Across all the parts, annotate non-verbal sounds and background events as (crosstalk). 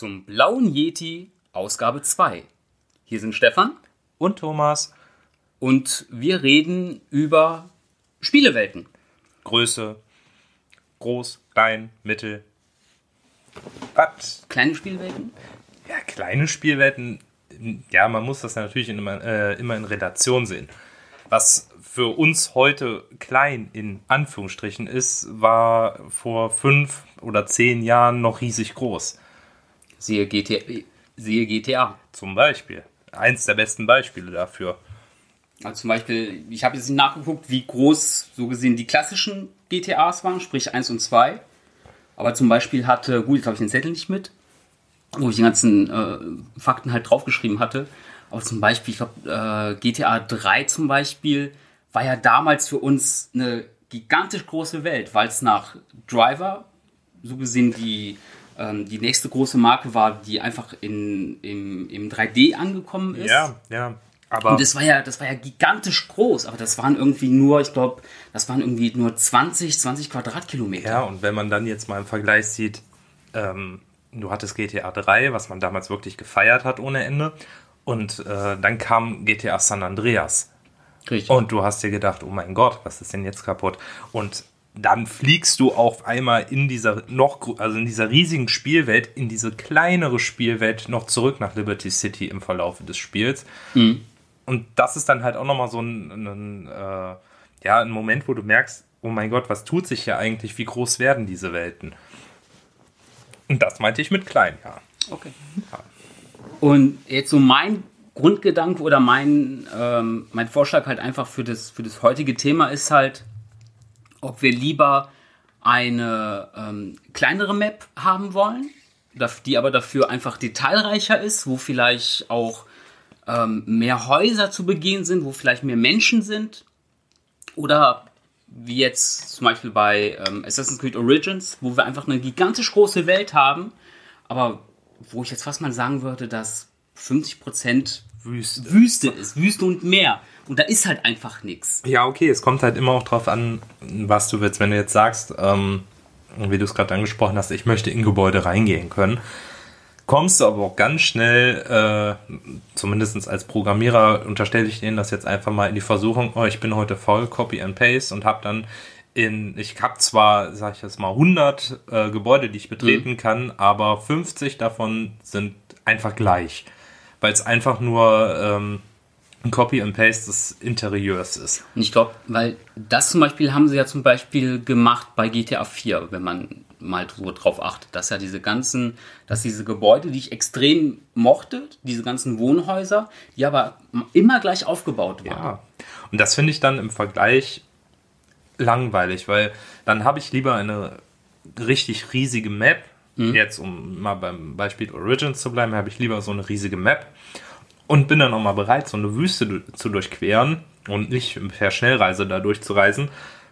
zum Blauen Yeti Ausgabe 2. Hier sind Stefan und Thomas. Und wir reden über Spielewelten. Größe, groß, klein, mittel. Was? Kleine Spielwelten? Ja, kleine Spielwelten. Ja, man muss das natürlich immer, äh, immer in Relation sehen. Was für uns heute klein in Anführungsstrichen ist, war vor fünf oder zehn Jahren noch riesig groß. Siehe GTA. Siehe GTA. Zum Beispiel. Eins der besten Beispiele dafür. Also zum Beispiel, ich habe jetzt nicht nachgeguckt, wie groß so gesehen die klassischen GTAs waren, sprich 1 und 2. Aber zum Beispiel hatte, gut, jetzt habe ich den Zettel nicht mit, wo ich die ganzen äh, Fakten halt draufgeschrieben hatte. Aber zum Beispiel, ich glaube, äh, GTA 3 zum Beispiel war ja damals für uns eine gigantisch große Welt, weil es nach Driver so gesehen die, ähm, die nächste große Marke war, die einfach in, im, im 3D angekommen ist. Ja, ja. Aber und das war ja, das war ja gigantisch groß, aber das waren irgendwie nur, ich glaube, das waren irgendwie nur 20, 20 Quadratkilometer. Ja, und wenn man dann jetzt mal im Vergleich sieht, ähm, du hattest GTA 3, was man damals wirklich gefeiert hat ohne Ende, und äh, dann kam GTA San Andreas. Richtig. Und du hast dir gedacht, oh mein Gott, was ist denn jetzt kaputt? Und dann fliegst du auf einmal in dieser noch, also in dieser riesigen Spielwelt, in diese kleinere Spielwelt noch zurück nach Liberty City im Verlauf des Spiels. Mhm. Und das ist dann halt auch nochmal so ein, ein äh, ja, ein Moment, wo du merkst, oh mein Gott, was tut sich hier eigentlich? Wie groß werden diese Welten? Und das meinte ich mit klein, ja. Okay. Ja. Und jetzt so mein Grundgedanke oder mein, ähm, mein Vorschlag halt einfach für das, für das heutige Thema ist halt, ob wir lieber eine ähm, kleinere Map haben wollen, die aber dafür einfach detailreicher ist, wo vielleicht auch ähm, mehr Häuser zu begehen sind, wo vielleicht mehr Menschen sind. Oder wie jetzt zum Beispiel bei ähm, Assassin's Creed Origins, wo wir einfach eine gigantisch große Welt haben, aber wo ich jetzt fast mal sagen würde, dass 50% Wüste. Wüste ist, Wüste und Meer. Und da ist halt einfach nichts. Ja, okay, es kommt halt immer auch drauf an, was du willst. Wenn du jetzt sagst, ähm, wie du es gerade angesprochen hast, ich möchte in Gebäude reingehen können, kommst du aber auch ganz schnell, äh, zumindest als Programmierer, unterstelle ich denen das jetzt einfach mal in die Versuchung, oh, ich bin heute voll, Copy and Paste und habe dann in, ich habe zwar, sag ich jetzt mal, 100 äh, Gebäude, die ich betreten mhm. kann, aber 50 davon sind einfach gleich weil es einfach nur ähm, ein Copy and Paste des Interieurs ist. Und ich glaube, weil das zum Beispiel haben sie ja zum Beispiel gemacht bei GTA 4, wenn man mal so drauf achtet, dass ja diese ganzen, dass diese Gebäude, die ich extrem mochte, diese ganzen Wohnhäuser, die aber immer gleich aufgebaut waren. Ja, und das finde ich dann im Vergleich langweilig, weil dann habe ich lieber eine richtig riesige Map, Mhm. Jetzt, um mal beim Beispiel Origins zu bleiben, habe ich lieber so eine riesige Map und bin dann auch mal bereit, so eine Wüste zu durchqueren und nicht per Schnellreise da durchzureisen,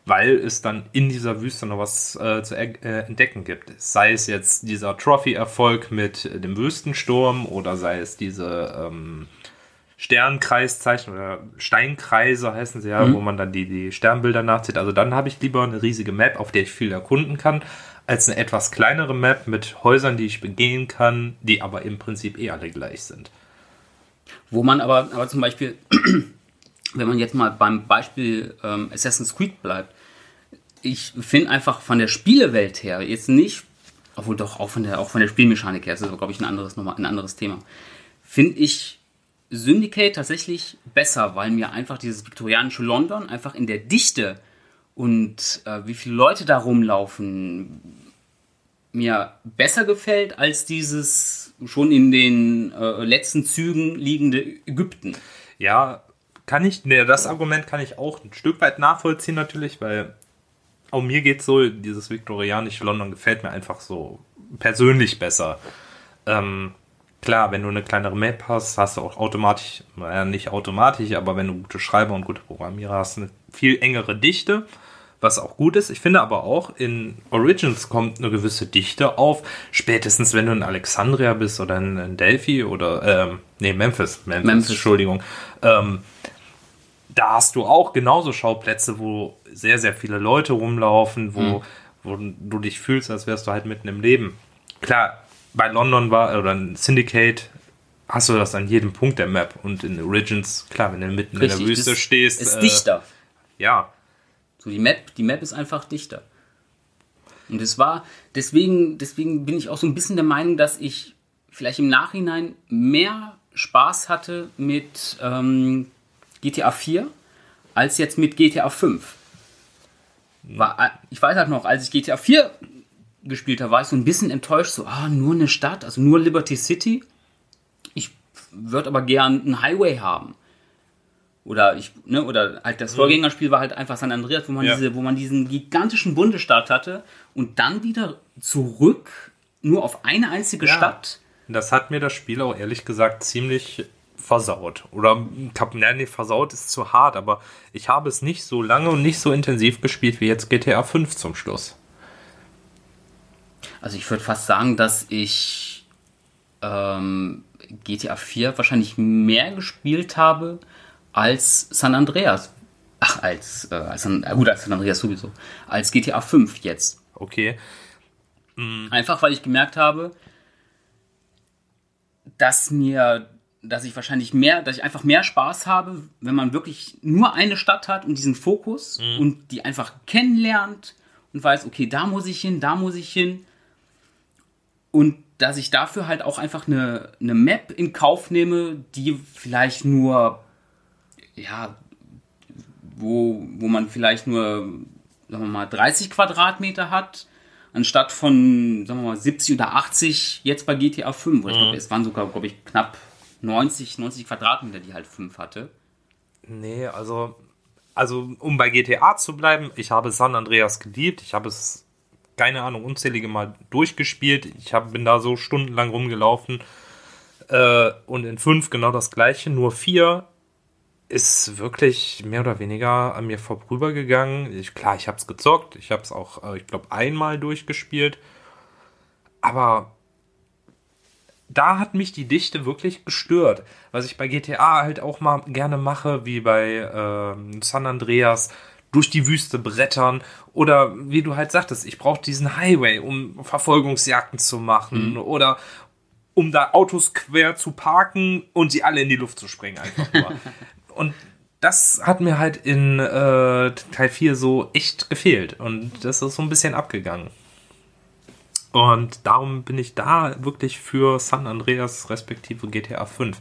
weil es dann in dieser Wüste noch was äh, zu äh, entdecken gibt. Sei es jetzt dieser Trophy-Erfolg mit dem Wüstensturm oder sei es diese ähm, Sternkreiszeichen oder Steinkreise heißen sie ja, mhm. wo man dann die, die Sternbilder nachzieht. Also dann habe ich lieber eine riesige Map, auf der ich viel erkunden kann, als eine etwas kleinere Map mit Häusern, die ich begehen kann, die aber im Prinzip eh alle gleich sind. Wo man aber, aber zum Beispiel, (clears throat) wenn man jetzt mal beim Beispiel ähm, Assassin's Creed bleibt, ich finde einfach von der Spielewelt her, jetzt nicht, obwohl doch auch von der, auch von der Spielmechanik her, das ist aber, glaube ich, ein anderes, nochmal ein anderes Thema, finde ich Syndicate tatsächlich besser, weil mir einfach dieses viktorianische London einfach in der Dichte und äh, wie viele Leute da rumlaufen, mir besser gefällt als dieses schon in den äh, letzten Zügen liegende Ägypten. Ja, kann ich, ne, das Argument kann ich auch ein Stück weit nachvollziehen natürlich, weil auch mir geht so, dieses viktorianische London gefällt mir einfach so persönlich besser. Ähm, klar, wenn du eine kleinere Map hast, hast du auch automatisch, naja, nicht automatisch, aber wenn du gute Schreiber und gute Programmierer hast, eine viel engere Dichte was auch gut ist. Ich finde aber auch, in Origins kommt eine gewisse Dichte auf. Spätestens, wenn du in Alexandria bist oder in, Delphi oder, ähm, nee, Memphis, Memphis, Memphis. Entschuldigung. Ähm, da hast du auch genauso Schauplätze, wo sehr, sehr viele Leute rumlaufen, wo, mhm. wo du dich fühlst, als wärst du halt mitten im Leben. Klar, bei London war, oder in Syndicate, hast du das an jedem Punkt der Map. Und in Origins, klar, wenn du mitten Richtig, in der Wüste stehst. Ist äh, dichter. Ja. Die Map, die Map ist einfach dichter. Und es war, deswegen, deswegen bin ich auch so ein bisschen der Meinung, dass ich vielleicht im Nachhinein mehr Spaß hatte mit ähm, GTA 4 als jetzt mit GTA 5. War, äh, ich weiß halt noch, als ich GTA 4 gespielt habe, war ich so ein bisschen enttäuscht, so, ah, nur eine Stadt, also nur Liberty City. Ich würde aber gern einen Highway haben. Oder ich, ne, oder halt das mhm. Vorgängerspiel war halt einfach San Andreas, wo man ja. diese, wo man diesen gigantischen Bundesstaat hatte und dann wieder zurück nur auf eine einzige ja. Stadt. Das hat mir das Spiel auch ehrlich gesagt ziemlich versaut. Oder ja, nee, versaut ist zu hart, aber ich habe es nicht so lange und nicht so intensiv gespielt wie jetzt GTA 5 zum Schluss. Also ich würde fast sagen, dass ich ähm, GTA 4 wahrscheinlich mehr gespielt habe als San Andreas. Ach, als, äh, als San, gut, als San Andreas sowieso. Als GTA 5 jetzt. Okay. Mhm. Einfach weil ich gemerkt habe, dass mir, dass ich wahrscheinlich mehr, dass ich einfach mehr Spaß habe, wenn man wirklich nur eine Stadt hat und diesen Fokus mhm. und die einfach kennenlernt und weiß, okay, da muss ich hin, da muss ich hin. Und dass ich dafür halt auch einfach eine, eine Map in Kauf nehme, die vielleicht nur, ja, wo, wo man vielleicht nur, sagen wir mal, 30 Quadratmeter hat anstatt von, sagen wir mal, 70 oder 80 jetzt bei GTA 5. Oder ich glaube, mhm. es waren sogar, glaube ich, knapp 90, 90 Quadratmeter, die halt 5 hatte. Nee, also, also um bei GTA zu bleiben, ich habe San Andreas geliebt. Ich habe es, keine Ahnung, unzählige Mal durchgespielt. Ich hab, bin da so stundenlang rumgelaufen. Äh, und in 5 genau das gleiche, nur 4 ist wirklich mehr oder weniger an mir vorübergegangen. Ich, klar, ich habe es gezockt. Ich habe es auch, äh, ich glaube, einmal durchgespielt. Aber da hat mich die Dichte wirklich gestört. Was ich bei GTA halt auch mal gerne mache, wie bei äh, San Andreas, durch die Wüste brettern. Oder wie du halt sagtest, ich brauche diesen Highway, um Verfolgungsjagden zu machen. Mhm. Oder um da Autos quer zu parken und sie alle in die Luft zu springen, einfach nur. (laughs) Und das hat mir halt in äh, Teil 4 so echt gefehlt. Und das ist so ein bisschen abgegangen. Und darum bin ich da wirklich für San Andreas respektive GTA 5.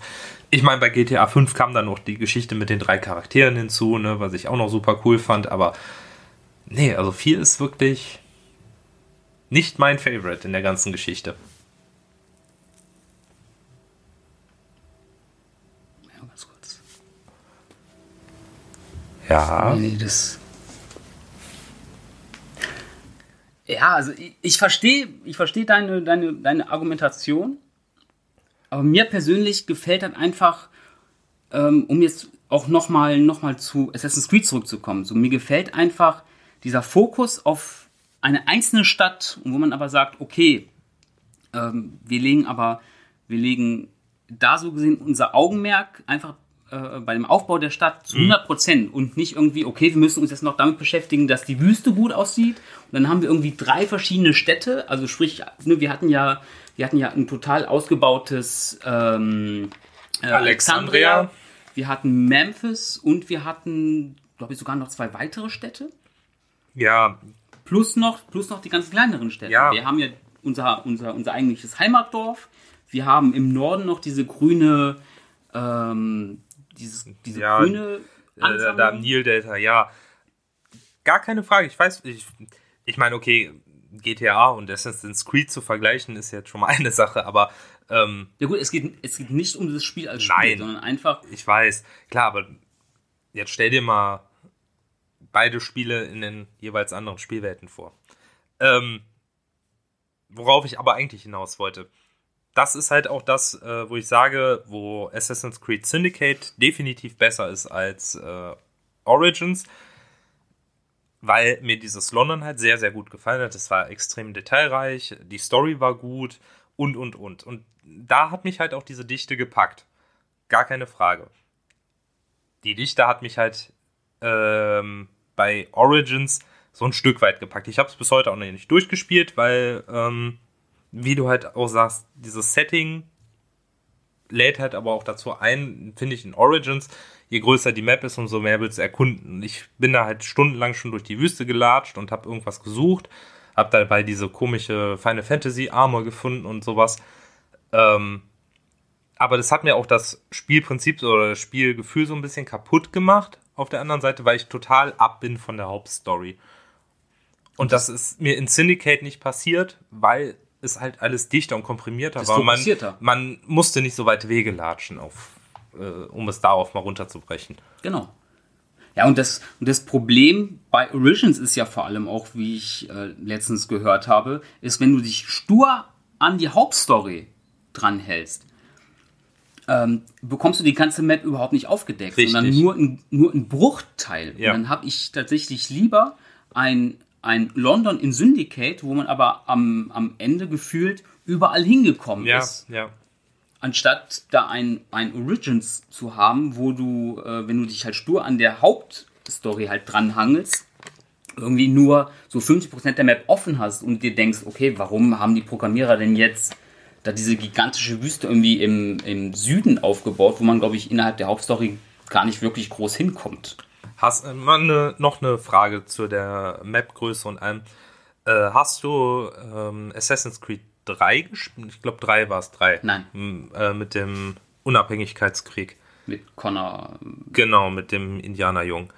Ich meine, bei GTA 5 kam dann noch die Geschichte mit den drei Charakteren hinzu, ne, was ich auch noch super cool fand. Aber nee, also 4 ist wirklich nicht mein Favorite in der ganzen Geschichte. Ja. Nee, nee, das. Ja, also ich, ich verstehe ich versteh deine, deine, deine Argumentation, aber mir persönlich gefällt dann einfach, ähm, um jetzt auch nochmal noch mal zu Assassin's Creed zurückzukommen, so mir gefällt einfach dieser Fokus auf eine einzelne Stadt, wo man aber sagt, okay, ähm, wir legen aber, wir legen da so gesehen unser Augenmerk einfach äh, bei dem Aufbau der Stadt zu 100 Prozent und nicht irgendwie, okay, wir müssen uns jetzt noch damit beschäftigen, dass die Wüste gut aussieht. Und dann haben wir irgendwie drei verschiedene Städte. Also sprich, ne, wir hatten ja, wir hatten ja ein total ausgebautes ähm, äh, Alexandria. Alexandria. Wir hatten Memphis und wir hatten, glaube ich, sogar noch zwei weitere Städte. Ja. Plus noch, plus noch die ganz kleineren Städte. Ja. Wir haben ja unser, unser, unser eigentliches Heimatdorf. Wir haben im Norden noch diese grüne ähm, dieses, diese ja, grüne Ansammlung. Äh, da im Nil-Delta, ja. Gar keine Frage. Ich weiß, ich, ich meine, okay, GTA und Assassin's Creed zu vergleichen ist jetzt schon mal (laughs) eine Sache, aber. Ähm, ja, gut, es geht, es geht nicht um das Spiel als Spiel, nein, sondern einfach. Ich weiß, klar, aber jetzt stell dir mal beide Spiele in den jeweils anderen Spielwelten vor. Ähm, worauf ich aber eigentlich hinaus wollte das ist halt auch das, äh, wo ich sage, wo Assassin's Creed Syndicate definitiv besser ist als äh, Origins, weil mir dieses London halt sehr, sehr gut gefallen hat. Es war extrem detailreich, die Story war gut und, und, und. Und da hat mich halt auch diese Dichte gepackt. Gar keine Frage. Die Dichte hat mich halt ähm, bei Origins so ein Stück weit gepackt. Ich habe es bis heute auch noch nicht durchgespielt, weil ähm, wie du halt auch sagst, dieses Setting lädt halt aber auch dazu ein, finde ich, in Origins, je größer die Map ist, umso mehr willst du erkunden. Ich bin da halt stundenlang schon durch die Wüste gelatscht und habe irgendwas gesucht, habe dabei diese komische Final Fantasy Armor gefunden und sowas. Ähm, aber das hat mir auch das Spielprinzip oder das Spielgefühl so ein bisschen kaputt gemacht. Auf der anderen Seite, weil ich total ab bin von der Hauptstory. Und das ist mir in Syndicate nicht passiert, weil es halt alles dichter und komprimierter war. Man, man musste nicht so weit Wege latschen, auf, äh, um es darauf mal runterzubrechen. Genau. Ja, und das, und das Problem bei Origins ist ja vor allem auch, wie ich äh, letztens gehört habe, ist, wenn du dich stur an die Hauptstory dranhältst, ähm, bekommst du die ganze Map überhaupt nicht aufgedeckt, Richtig. sondern nur ein, nur ein Bruchteil. Ja. Und dann habe ich tatsächlich lieber ein, ein London in Syndicate, wo man aber am, am Ende gefühlt überall hingekommen ja, ist. Ja. Anstatt da ein, ein Origins zu haben, wo du, äh, wenn du dich halt stur an der Hauptstory halt dranhangelst, irgendwie nur so 50% der Map offen hast und dir denkst, okay, warum haben die Programmierer denn jetzt da diese gigantische Wüste irgendwie im, im Süden aufgebaut, wo man, glaube ich, innerhalb der Hauptstory gar nicht wirklich groß hinkommt. Hast äh, mal eine, noch eine Frage zu der Map-Größe und allem. Äh, hast du ähm, Assassin's Creed 3 gespielt? Ich glaube 3 war es 3. Nein. Äh, mit dem Unabhängigkeitskrieg. Mit Connor. Genau, mit dem Indianerjungen.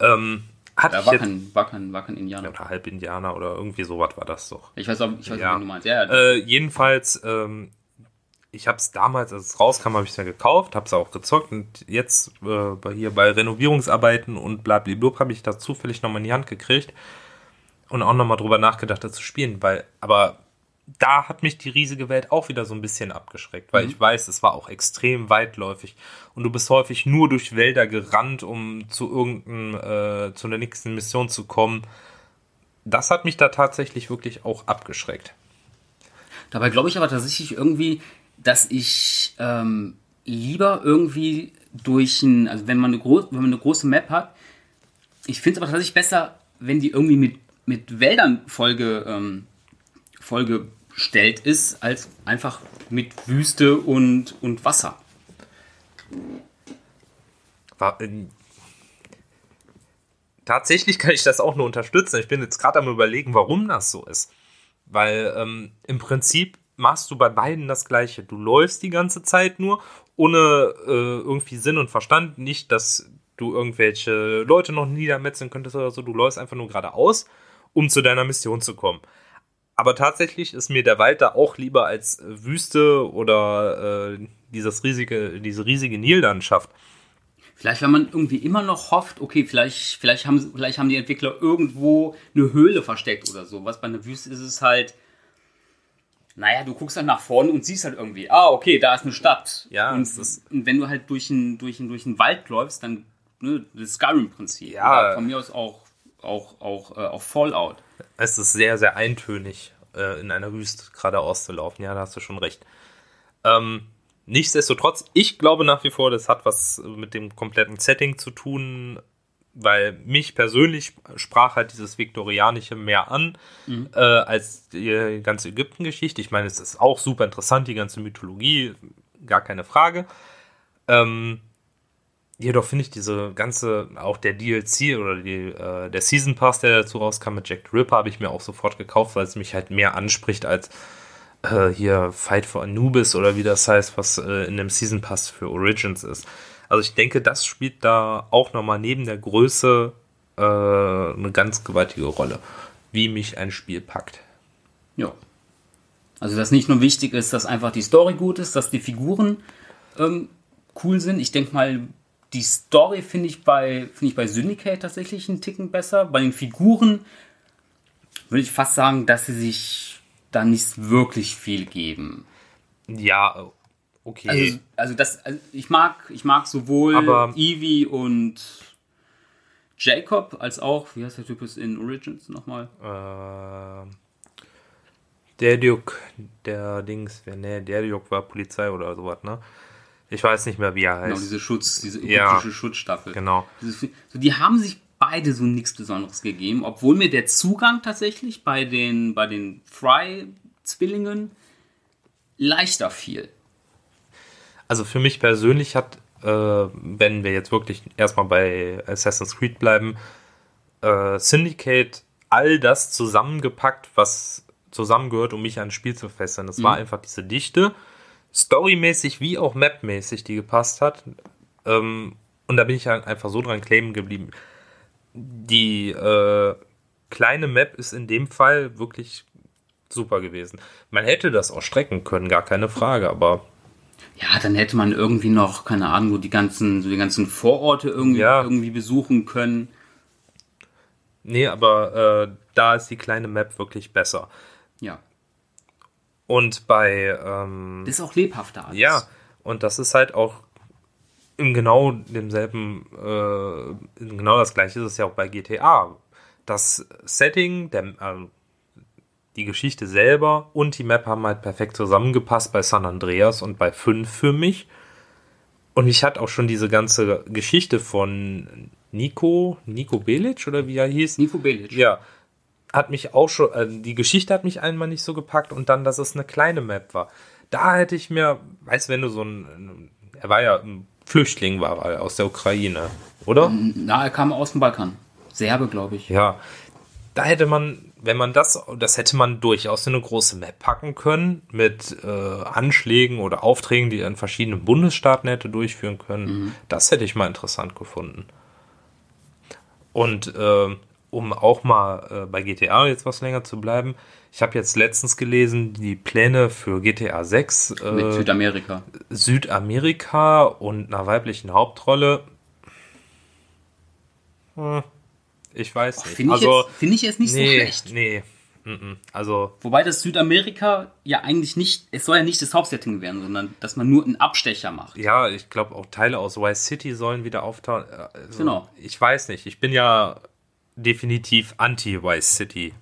Ähm, hat ja, war, kein, war, kein, war kein Indianer. Oder halb Indianer oder irgendwie sowas war das doch. Ich weiß auch, ich weiß ja. Auch, wie du meinst. Ja, äh, jedenfalls, ähm, ich habe es damals, als es rauskam, habe ich es ja gekauft, habe es auch gezockt und jetzt äh, hier bei Renovierungsarbeiten und blablabla habe ich da zufällig nochmal in die Hand gekriegt und auch nochmal drüber nachgedacht, das zu spielen, weil, aber da hat mich die riesige Welt auch wieder so ein bisschen abgeschreckt, weil mhm. ich weiß, es war auch extrem weitläufig und du bist häufig nur durch Wälder gerannt, um zu irgendeinem, äh, zu der nächsten Mission zu kommen. Das hat mich da tatsächlich wirklich auch abgeschreckt. Dabei glaube ich aber tatsächlich irgendwie, dass ich ähm, lieber irgendwie durch ein, also wenn man eine, groß, wenn man eine große Map hat, ich finde es aber tatsächlich besser, wenn die irgendwie mit, mit Wäldern Folge, ähm, Folge gestellt ist, als einfach mit Wüste und, und Wasser. War, äh, tatsächlich kann ich das auch nur unterstützen. Ich bin jetzt gerade am überlegen, warum das so ist. Weil ähm, im Prinzip machst du bei beiden das Gleiche. Du läufst die ganze Zeit nur, ohne äh, irgendwie Sinn und Verstand. Nicht, dass du irgendwelche Leute noch niedermetzeln könntest oder so. Du läufst einfach nur geradeaus, um zu deiner Mission zu kommen. Aber tatsächlich ist mir der Wald da auch lieber als Wüste oder äh, dieses riesige, diese riesige Nillandschaft. Vielleicht, wenn man irgendwie immer noch hofft, okay, vielleicht, vielleicht, haben, vielleicht haben die Entwickler irgendwo eine Höhle versteckt oder so. Was bei einer Wüste ist es halt, naja, du guckst dann nach vorne und siehst halt irgendwie, ah, okay, da ist eine Stadt. Ja, und, und wenn du halt durch einen durch durch Wald läufst, dann ne, das Skyrim-Prinzip. Ja. Von mir aus auch, auch, auch, äh, auch Fallout es ist sehr, sehr eintönig, äh, in einer Wüste geradeaus zu laufen. Ja, da hast du schon recht. Ähm, nichtsdestotrotz, ich glaube nach wie vor, das hat was mit dem kompletten Setting zu tun, weil mich persönlich sprach halt dieses Viktorianische mehr an mhm. äh, als die ganze Ägypten-Geschichte. Ich meine, es ist auch super interessant, die ganze Mythologie, gar keine Frage. Ähm, Jedoch finde ich diese ganze, auch der DLC oder die, äh, der Season Pass, der dazu rauskam mit Jack the Ripper, habe ich mir auch sofort gekauft, weil es mich halt mehr anspricht als äh, hier Fight for Anubis oder wie das heißt, was äh, in dem Season Pass für Origins ist. Also ich denke, das spielt da auch nochmal neben der Größe äh, eine ganz gewaltige Rolle, wie mich ein Spiel packt. Ja. Also dass nicht nur wichtig ist, dass einfach die Story gut ist, dass die Figuren ähm, cool sind. Ich denke mal, die Story finde ich, bei, find ich bei Syndicate tatsächlich einen Ticken besser. Bei den Figuren würde ich fast sagen, dass sie sich da nicht wirklich viel geben. Ja, okay. Also, also das, also ich mag, ich mag sowohl Aber Evie und Jacob als auch, wie heißt der Typ in Origins nochmal? Äh, der Duke, der Dings, ne, der Duke war Polizei oder sowas, ne? Ich weiß nicht mehr, wie er heißt. Genau, diese Schutz, diese ägyptische ja, Schutzstaffel. Genau. so, die haben sich beide so nichts Besonderes gegeben, obwohl mir der Zugang tatsächlich bei den, bei den Fry Zwillingen leichter fiel. Also für mich persönlich hat, äh, wenn wir jetzt wirklich erstmal bei Assassin's Creed bleiben, äh, Syndicate all das zusammengepackt, was zusammengehört, um mich an ein Spiel zu fesseln. Das mhm. war einfach diese Dichte, storymäßig wie auch mapmäßig, die gepasst hat. Ähm, und da bin ich halt einfach so dran kleben geblieben. Die äh, kleine Map ist in dem Fall wirklich super gewesen. Man hätte das auch strecken können, gar keine Frage, aber. Ja, dann hätte man irgendwie noch, keine Ahnung, so die ganzen, so die ganzen Vororte irgendwie, ja. irgendwie besuchen können. Nee, aber äh, da ist die kleine Map wirklich besser. Ja. Und bei. Ähm, das ist auch lebhafter alles. Ja, und das ist halt auch im genau demselben, äh, genau das gleiche ist es ja auch bei GTA. Das Setting, der, äh, die Geschichte selber und die Map haben halt perfekt zusammengepasst bei San Andreas und bei 5 für mich. Und ich hatte auch schon diese ganze Geschichte von Nico, Nico Belic oder wie er hieß. Nico Belic. Ja. Hat mich auch schon, äh, die Geschichte hat mich einmal nicht so gepackt und dann, dass es eine kleine Map war. Da hätte ich mir, weißt du, wenn du so ein, er war ja ein Flüchtling, war er aus der Ukraine, oder? Na, er kam aus dem Balkan. Serbe, glaube ich. Ja. Da hätte man wenn man das, das hätte man durchaus in eine große Map packen können mit äh, Anschlägen oder Aufträgen, die er in verschiedenen Bundesstaaten hätte durchführen können. Mhm. Das hätte ich mal interessant gefunden. Und äh, um auch mal äh, bei GTA jetzt was länger zu bleiben, ich habe jetzt letztens gelesen, die Pläne für GTA 6 äh, mit Südamerika. Südamerika und einer weiblichen Hauptrolle. Hm ich weiß nicht. Finde ich, also, find ich jetzt nicht nee, so schlecht. Nee. Also. Wobei das Südamerika ja eigentlich nicht, es soll ja nicht das Hauptsetting werden, sondern dass man nur einen Abstecher macht. Ja, ich glaube auch Teile aus Vice City sollen wieder auftauchen. Also, genau. Ich weiß nicht. Ich bin ja definitiv anti-Vice City.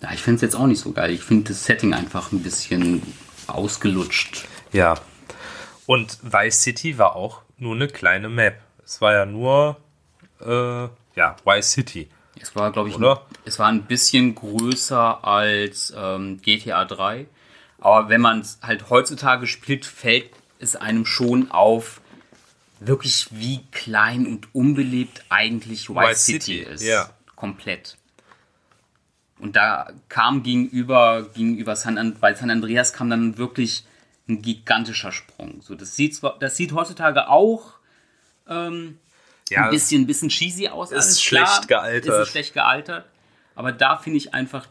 Ja, ich finde es jetzt auch nicht so geil. Ich finde das Setting einfach ein bisschen ausgelutscht. Ja. Und Vice City war auch nur eine kleine Map. Es war ja nur äh, ja, Vice City. Es war, glaube ich, Oder? es war ein bisschen größer als ähm, GTA 3. Aber wenn man es halt heutzutage spielt, fällt es einem schon auf, wirklich wie klein und unbelebt eigentlich Vice, Vice City, City, ist. Ja. Komplett. Und da kam gegenüber, gegenüber San, bei San Andreas kam dann wirklich ein gigantischer Sprung. So, das sieht zwar, das sieht heutzutage auch ähm, ja, ein bisschen, bisschen cheesy aus. Ist schlecht klar, gealtert. Ist schlecht gealtert. Aber da finde ich einfach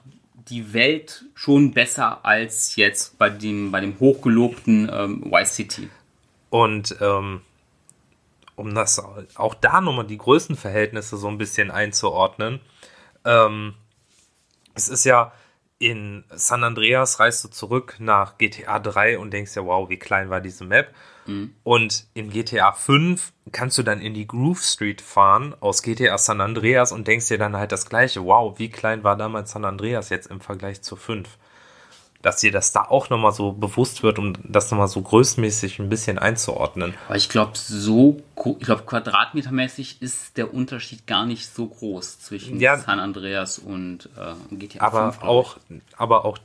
die Welt schon besser als jetzt bei dem, bei dem hochgelobten ähm, Y-City. Und ähm, um das auch da nochmal die Größenverhältnisse so ein bisschen einzuordnen, ähm, es ist ja in San Andreas reist du zurück nach GTA 3 und denkst ja, wow, wie klein war diese Map. Mhm. Und in GTA 5 kannst du dann in die Groove Street fahren aus GTA San Andreas und denkst dir dann halt das gleiche. Wow, wie klein war damals San Andreas jetzt im Vergleich zu 5? Dass dir das da auch nochmal so bewusst wird, um das nochmal so größtmäßig ein bisschen einzuordnen. Aber ich glaube, so, ich glaube, quadratmetermäßig ist der Unterschied gar nicht so groß zwischen ja, San Andreas und äh, GTA aber 5. Auch, aber auch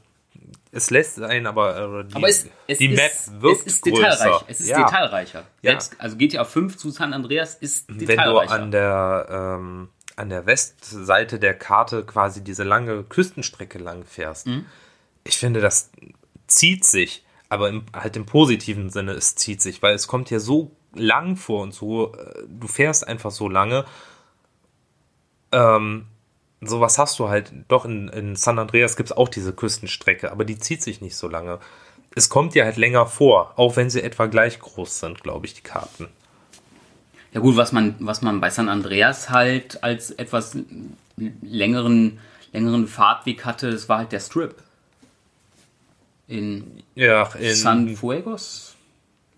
es lässt sein, aber, äh, die, aber es, es die Map ist, wirkt es ist detailreich. Es ist ja. detailreicher. Selbst, also GTA 5 zu San Andreas ist detailreicher. Wenn du an der, ähm, an der Westseite der Karte quasi diese lange Küstenstrecke lang fährst, mhm. Ich finde, das zieht sich, aber im, halt im positiven Sinne, es zieht sich, weil es kommt hier so lang vor und so, äh, du fährst einfach so lange. Ähm, sowas hast du halt, doch in, in San Andreas gibt es auch diese Küstenstrecke, aber die zieht sich nicht so lange. Es kommt dir halt länger vor, auch wenn sie etwa gleich groß sind, glaube ich, die Karten. Ja gut, was man, was man bei San Andreas halt als etwas längeren, längeren Fahrtweg hatte, das war halt der Strip. In, ja, in San Fuegos?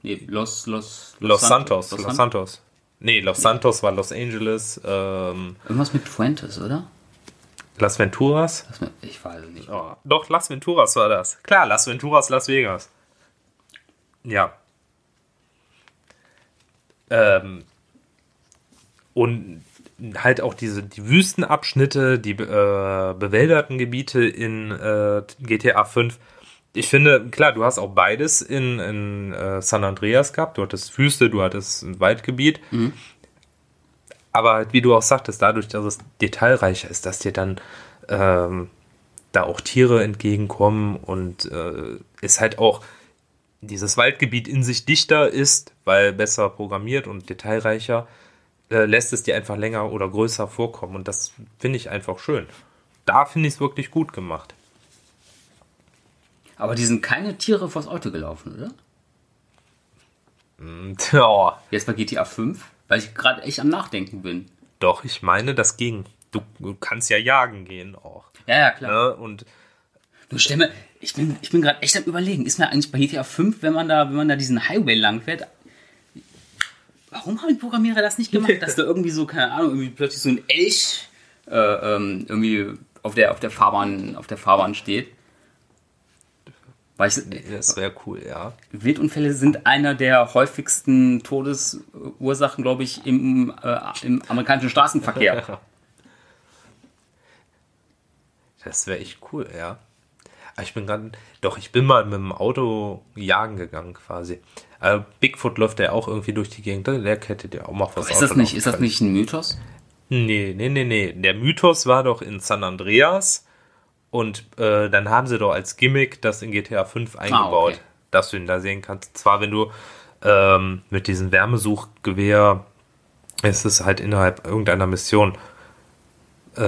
Nee, Los, Los, Los, Los Santos. Los Santos. Los Santos. Nee, Los Santos war Los Angeles. Ähm, Irgendwas mit Fuentes, oder? Las Venturas? Ich weiß nicht. Oh, doch, Las Venturas war das. Klar, Las Venturas, Las Vegas. Ja. Ähm, und halt auch diese die Wüstenabschnitte, die äh, bewälderten Gebiete in äh, GTA 5. Ich finde, klar, du hast auch beides in, in äh, San Andreas gehabt. Du hattest Wüste, du hattest ein Waldgebiet. Mhm. Aber halt, wie du auch sagtest, dadurch, dass es detailreicher ist, dass dir dann ähm, da auch Tiere entgegenkommen und äh, ist halt auch dieses Waldgebiet in sich dichter ist, weil besser programmiert und detailreicher, äh, lässt es dir einfach länger oder größer vorkommen. Und das finde ich einfach schön. Da finde ich es wirklich gut gemacht. Aber die sind keine Tiere vors Auto gelaufen, oder? Mm, ja. Jetzt bei GTA 5, weil ich gerade echt am Nachdenken bin. Doch, ich meine, das ging. Du, du kannst ja jagen gehen auch. Ja, ja, klar. Ne? Und du stell mir, ich bin, ich bin gerade echt am überlegen, ist mir eigentlich bei GTA 5, wenn man da, wenn man da diesen Highway lang fährt, warum haben die Programmierer das nicht gemacht, dass da irgendwie so, keine Ahnung, irgendwie plötzlich so ein Elch äh, ähm, irgendwie auf der, auf der Fahrbahn, auf der Fahrbahn steht? Weil ich, das wäre cool, ja. Wildunfälle sind einer der häufigsten Todesursachen, glaube ich, im, äh, im amerikanischen Straßenverkehr. (laughs) Das wäre echt cool, ja. Ich bin gerade, doch, ich bin mal mit dem Auto jagen gegangen quasi. Also Bigfoot läuft ja auch irgendwie durch die Gegend, der hätte ja auch mal was ist das nicht Ist das nicht ein Mythos? Nee, nee, nee, nee. Der Mythos war doch in San Andreas und äh, dann haben sie doch als Gimmick das in GTA 5 eingebaut, ah, okay. dass du ihn da sehen kannst. Zwar, wenn du ähm, mit diesem Wärmesuchgewehr, es ist halt innerhalb irgendeiner Mission, äh,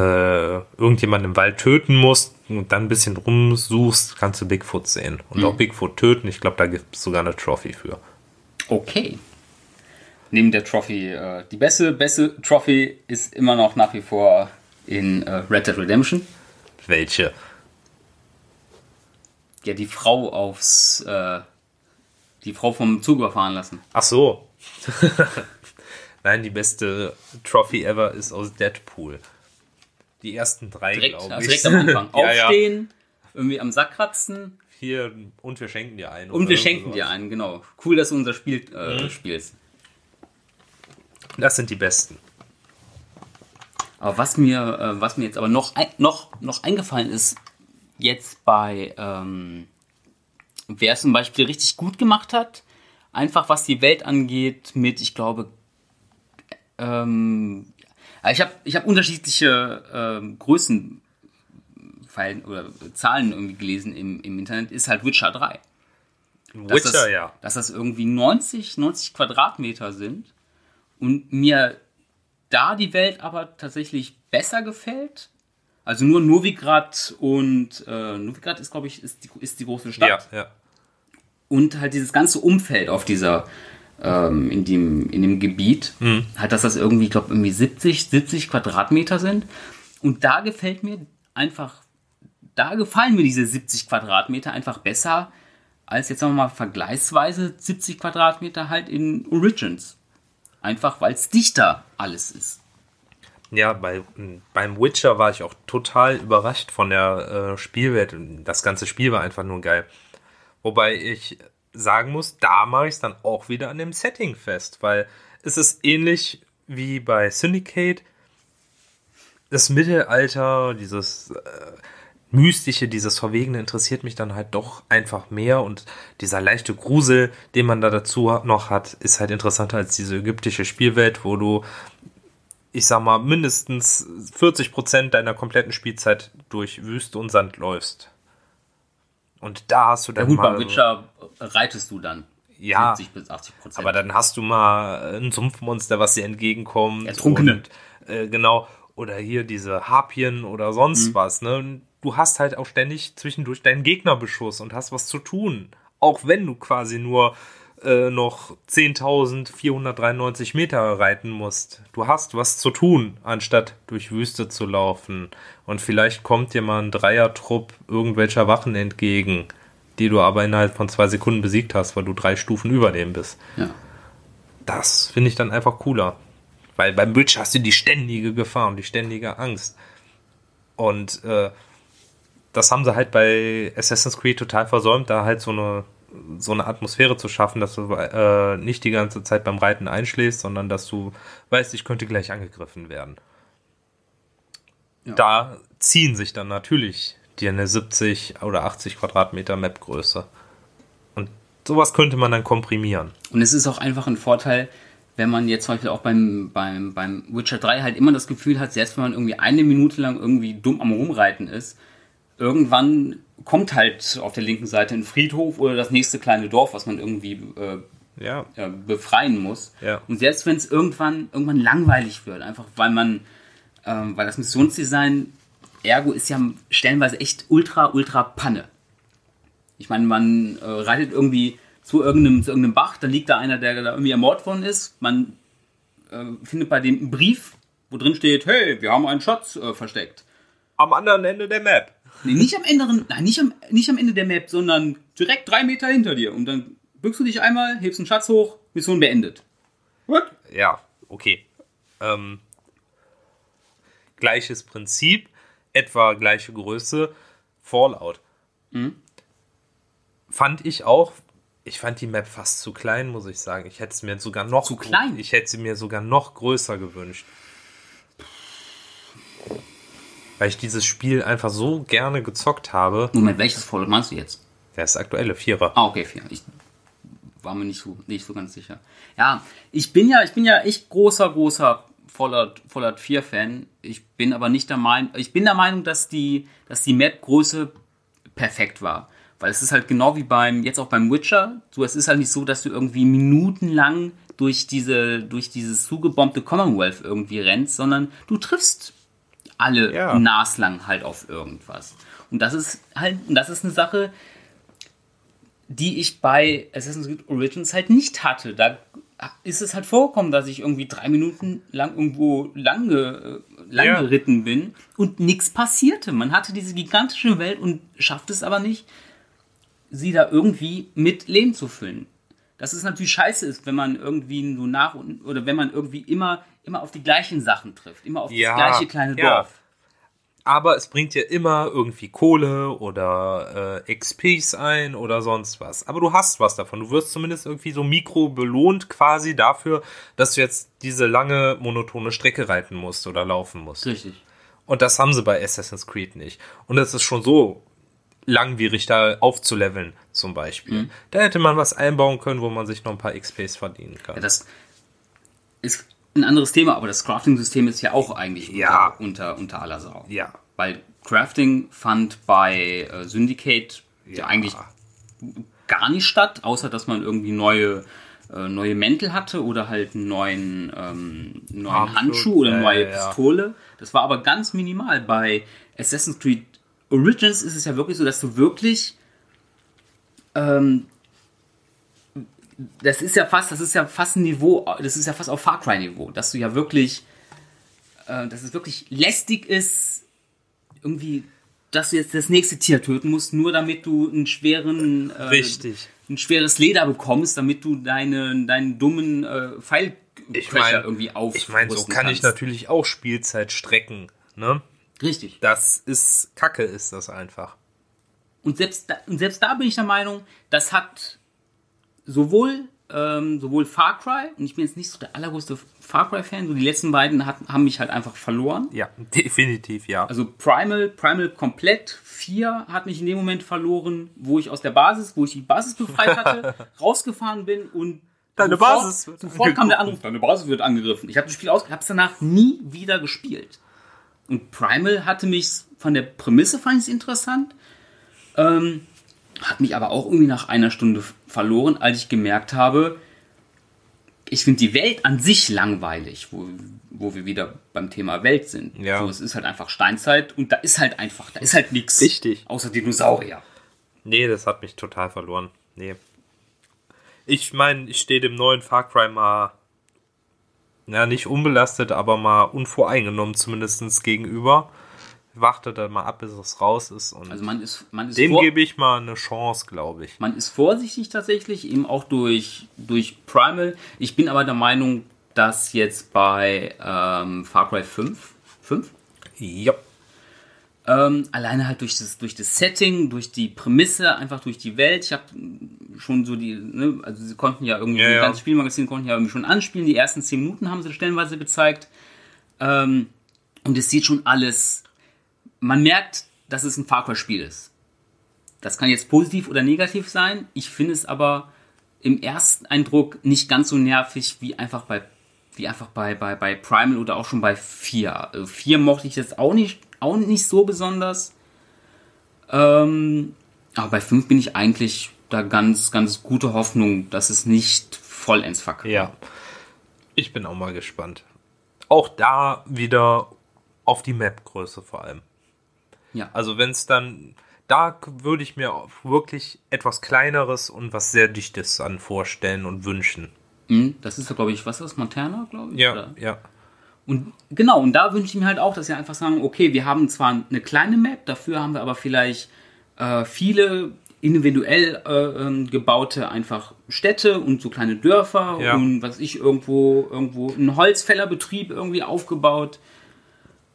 irgendjemanden im Wald töten musst und dann ein bisschen rumsuchst, kannst du Bigfoot sehen. Und mhm. auch Bigfoot töten. Ich glaube, da gibt es sogar eine Trophy für. Okay. Neben der Trophy, äh, die beste, beste Trophy ist immer noch nach wie vor in äh, Red Dead Redemption. Welche? Ja, die Frau aufs, äh, die Frau vom Zug überfahren lassen. Ach so. (laughs) Nein, die beste Trophy ever ist aus Deadpool. Die ersten drei, glaube ich. Direkt am Anfang. (laughs) ja, Aufstehen, ja. irgendwie am Sack kratzen. Hier, und wir schenken dir einen. Und wir schenken sowas. dir einen, genau. Cool, dass du unser Spiel äh, mhm. spielst. Das sind die besten. Aber was mir, äh, was mir jetzt aber noch, noch, noch eingefallen ist, jetzt bei, ähm, wer es zum Beispiel richtig gut gemacht hat, einfach was die Welt angeht, mit, ich glaube, ähm, ich habe ich hab unterschiedliche ähm, Größen oder Zahlen irgendwie gelesen im, im Internet, ist halt Witcher 3. Witcher, das, ja. Dass das irgendwie 90, 90 Quadratmeter sind und mir da die Welt aber tatsächlich besser gefällt. Also nur Novigrad und äh, Novigrad ist, glaube ich, ist die, ist die große Stadt. Ja, ja. Und halt dieses ganze Umfeld auf dieser, ähm, in, dem, in dem Gebiet, mhm. halt, dass das irgendwie, ich glaube, irgendwie 70, 70 Quadratmeter sind. Und da gefällt mir einfach, da gefallen mir diese 70 Quadratmeter einfach besser als jetzt sagen wir mal vergleichsweise 70 Quadratmeter halt in Origins. Einfach weil es dichter alles ist. Ja, bei, beim Witcher war ich auch total überrascht von der äh, Spielwelt. Das ganze Spiel war einfach nur geil. Wobei ich sagen muss, da mache ich es dann auch wieder an dem Setting fest, weil es ist ähnlich wie bei Syndicate. Das Mittelalter, dieses äh, Mystische, dieses Verwegene interessiert mich dann halt doch einfach mehr und dieser leichte Grusel, den man da dazu noch hat, ist halt interessanter als diese ägyptische Spielwelt, wo du, ich sag mal, mindestens 40 Prozent deiner kompletten Spielzeit durch Wüste und Sand läufst. Und da hast du dann. Ja, gut, mal, beim Witcher reitest du dann. Ja, 70 bis 80 Prozent. Aber dann hast du mal ein Sumpfmonster, was dir entgegenkommt. Ertrunkene. Und, äh, genau. Oder hier diese Harpien oder sonst mhm. was. Ne? Du hast halt auch ständig zwischendurch deinen Gegnerbeschuss und hast was zu tun. Auch wenn du quasi nur äh, noch 10.493 Meter reiten musst. Du hast was zu tun, anstatt durch Wüste zu laufen. Und vielleicht kommt dir mal ein Dreiertrupp irgendwelcher Wachen entgegen, die du aber innerhalb von zwei Sekunden besiegt hast, weil du drei Stufen über dem bist. Ja. Das finde ich dann einfach cooler. Weil beim Bridge hast du die ständige Gefahr und die ständige Angst. Und äh, das haben sie halt bei Assassin's Creed total versäumt, da halt so eine so eine Atmosphäre zu schaffen, dass du äh, nicht die ganze Zeit beim Reiten einschläfst, sondern dass du weißt, ich könnte gleich angegriffen werden. Ja. Da ziehen sich dann natürlich dir eine 70 oder 80 Quadratmeter Mapgröße. Und sowas könnte man dann komprimieren. Und es ist auch einfach ein Vorteil, wenn man jetzt zum Beispiel auch beim, beim, beim Witcher 3 halt immer das Gefühl hat, selbst wenn man irgendwie eine Minute lang irgendwie dumm am Rumreiten ist, irgendwann kommt halt auf der linken Seite ein Friedhof oder das nächste kleine Dorf, was man irgendwie äh, ja. äh, befreien muss. Ja. Und selbst wenn es irgendwann, irgendwann langweilig wird, einfach weil man, äh, weil das Missionsdesign Ergo ist ja stellenweise echt ultra, ultra Panne. Ich meine, man äh, reitet irgendwie zu irgendeinem, zu irgendeinem Bach, da liegt da einer, der da irgendwie ermordet worden ist. Man äh, findet bei dem einen Brief, wo drin steht, hey, wir haben einen Schatz äh, versteckt. Am anderen Ende der Map. Nee, nicht am, Ende, nein, nicht, am, nicht am Ende der Map, sondern direkt drei Meter hinter dir. Und dann bückst du dich einmal, hebst einen Schatz hoch, Mission beendet. What? Ja, okay. Ähm, gleiches Prinzip, etwa gleiche Größe, Fallout. Mhm. Fand ich auch, ich fand die Map fast zu klein, muss ich sagen. Ich hätte es mir sogar noch zu klein. Ich hätte sie mir sogar noch größer gewünscht. Weil ich dieses Spiel einfach so gerne gezockt habe. Moment, welches Fallout meinst du jetzt? Das aktuelle Vierer. Ah, okay, Vierer. Ich war mir nicht so, nicht so ganz sicher. Ja, ich bin ja, ich bin ja echt großer, großer Fallout, Fallout 4 Fan. Ich bin aber nicht der Meinung, ich bin der Meinung, dass die, dass die Map-Größe perfekt war. Weil es ist halt genau wie beim, jetzt auch beim Witcher, so es ist halt nicht so, dass du irgendwie minutenlang durch diese, durch dieses zugebombte Commonwealth irgendwie rennst, sondern du triffst alle ja. naslang halt auf irgendwas. Und das ist halt, das ist eine Sache, die ich bei Assassin's Creed Origins halt nicht hatte. Da ist es halt vorgekommen, dass ich irgendwie drei Minuten lang irgendwo lang, äh, lang ja. geritten bin und nichts passierte. Man hatte diese gigantische Welt und schafft es aber nicht, sie da irgendwie mit Leben zu füllen. Dass es natürlich scheiße ist, wenn man irgendwie so nach oder wenn man irgendwie immer, immer auf die gleichen Sachen trifft, immer auf ja, das gleiche kleine Dorf. Ja. Aber es bringt dir immer irgendwie Kohle oder äh, XPs ein oder sonst was. Aber du hast was davon. Du wirst zumindest irgendwie so mikro belohnt quasi dafür, dass du jetzt diese lange monotone Strecke reiten musst oder laufen musst. Richtig. Und das haben sie bei Assassin's Creed nicht. Und es ist schon so langwierig, da aufzuleveln, zum Beispiel. Mhm. Da hätte man was einbauen können, wo man sich noch ein paar XPs verdienen kann. Ja, das ist ein anderes Thema, aber das Crafting-System ist ja auch eigentlich ja. Unter, unter, unter, aller Sau. Ja. Weil Crafting fand bei äh, Syndicate ja. eigentlich gar nicht statt, außer dass man irgendwie neue äh, neue Mäntel hatte oder halt einen neuen, ähm, neuen Handschuh oder eine neue Pistole. Das war aber ganz minimal. Bei Assassin's Creed Origins ist es ja wirklich so, dass du wirklich ähm, das ist ja fast, das ist ja fast ein Niveau, das ist ja fast auf Far Cry Niveau, dass du ja wirklich, äh, dass es wirklich lästig ist, irgendwie, dass du jetzt das nächste Tier töten musst, nur damit du einen schweren, äh, richtig, ein schweres Leder bekommst, damit du deine, deinen dummen äh, Pfeil ich mein, irgendwie auf. Ich meine, so kann kannst. ich natürlich auch Spielzeit strecken, ne? Richtig. Das ist Kacke, ist das einfach. Und selbst da, und selbst da bin ich der Meinung, das hat sowohl, ähm, sowohl Far Cry, und ich bin jetzt nicht so der allergrößte Far Cry-Fan, so die letzten beiden hat, haben mich halt einfach verloren. Ja, (laughs) definitiv, ja. Also Primal, Primal komplett 4 hat mich in dem Moment verloren, wo ich aus der Basis, wo ich die Basis befreit hatte, (laughs) rausgefahren bin und Deine sofort, Basis sofort kam der Anruf, deine Basis wird angegriffen. Ich habe das Spiel aus, habe es danach nie wieder gespielt. Und Primal hatte mich von der Prämisse fand ich es interessant. Ähm, hat mich aber auch irgendwie nach einer Stunde verloren, als ich gemerkt habe, ich finde die Welt an sich langweilig, wo, wo wir wieder beim Thema Welt sind. Ja. So, es ist halt einfach Steinzeit und da ist halt einfach, da ist halt nichts. Richtig. Außer Dinosaurier. Nee, das hat mich total verloren. Nee. Ich meine, ich stehe dem neuen Far Cry mal, ja, nicht unbelastet, aber mal unvoreingenommen zumindest gegenüber warte dann mal ab, bis es raus ist. Und also man ist, man ist dem gebe ich mal eine Chance, glaube ich. Man ist vorsichtig tatsächlich, eben auch durch, durch Primal. Ich bin aber der Meinung, dass jetzt bei ähm, Far Cry 5, 5? Ja. Ähm, alleine halt durch das, durch das Setting, durch die Prämisse, einfach durch die Welt. Ich habe schon so die, ne, also sie konnten ja irgendwie, Ja, ja. ganzen Spielmagazine konnten ja irgendwie schon anspielen. Die ersten zehn Minuten haben sie stellenweise gezeigt. Ähm, und es sieht schon alles, man merkt, dass es ein Far Cry-Spiel ist. Das kann jetzt positiv oder negativ sein. Ich finde es aber im ersten Eindruck nicht ganz so nervig wie einfach bei wie einfach bei, bei, bei Primal oder auch schon bei 4. Also 4 mochte ich jetzt auch nicht, auch nicht so besonders. Ähm, aber bei 5 bin ich eigentlich da ganz, ganz gute Hoffnung, dass es nicht vollends verkackt. Ja. Ich bin auch mal gespannt. Auch da wieder auf die Map-Größe vor allem. Ja. Also wenn es dann, da würde ich mir wirklich etwas kleineres und was sehr dichtes an vorstellen und wünschen. Mhm, Das ist ja, glaube ich, was ist das? Montana, glaube ich? Ja, Oder? ja. Und genau, und da wünsche ich mir halt auch, dass sie einfach sagen, okay, wir haben zwar eine kleine Map, dafür haben wir aber vielleicht äh, viele individuell äh, ähm, gebaute einfach Städte und so kleine Dörfer Ja. und was ich irgendwo irgendwo ein Holzfällerbetrieb irgendwie aufgebaut.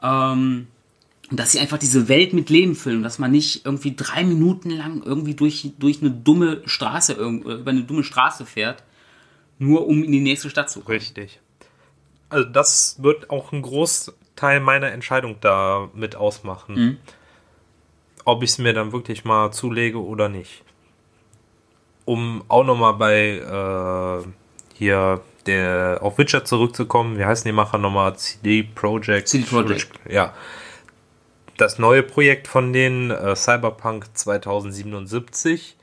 Ähm, und dass sie einfach diese Welt mit Leben füllen dass man nicht irgendwie drei Minuten lang irgendwie durch, durch eine dumme Straße, irgend- über eine dumme Straße fährt, nur um in die nächste Stadt zu kommen. Richtig. Also das wird auch ein Großteil meiner Entscheidung da mit ausmachen. Mhm. Ob ich es mir dann wirklich mal zulege oder nicht. Um auch nochmal bei äh, hier der auf Witcher zurückzukommen, wie heißen die Macher nochmal? CD Projekt. CD Projekt. Ja. Das neue Projekt von denen, äh, Cyberpunk 2077,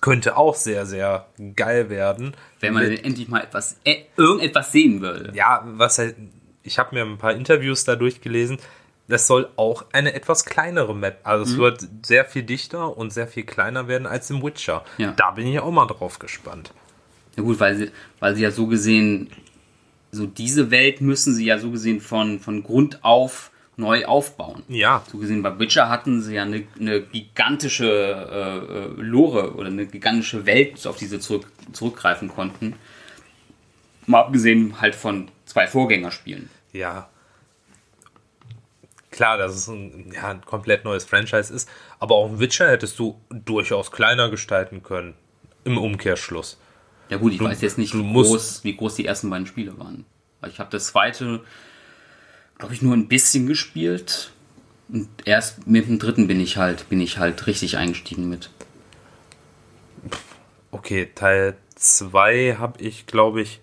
könnte auch sehr, sehr geil werden. Wenn man Mit- endlich mal etwas, äh, irgendetwas sehen würde. ja, was halt, ich habe mir ein paar Interviews da durchgelesen. Das soll auch eine etwas kleinere Map. Also Mhm. es wird sehr viel dichter und sehr viel kleiner werden als im Witcher. Ja. Da bin ich auch mal drauf gespannt. Ja gut, weil sie, weil sie ja so gesehen, so diese Welt müssen sie ja so gesehen von, von Grund auf neu aufbauen. Ja, So gesehen, bei Witcher hatten sie ja eine, eine gigantische äh, äh, Lore oder eine gigantische Welt, auf die sie zurück, zurückgreifen konnten. Mal abgesehen halt von zwei Vorgängerspielen. ja. Klar, dass es ein, ja, ein komplett neues Franchise ist, aber auch im Witcher hättest du durchaus kleiner gestalten können. Im Umkehrschluss. Ja gut, ich weiß jetzt nicht, du wie groß, wie groß die ersten beiden Spiele waren. Ich habe das zweite, glaube ich, nur ein bisschen gespielt. Und erst mit dem dritten bin ich halt, bin ich halt richtig eingestiegen mit. Okay, Teil 2 habe ich, glaube ich,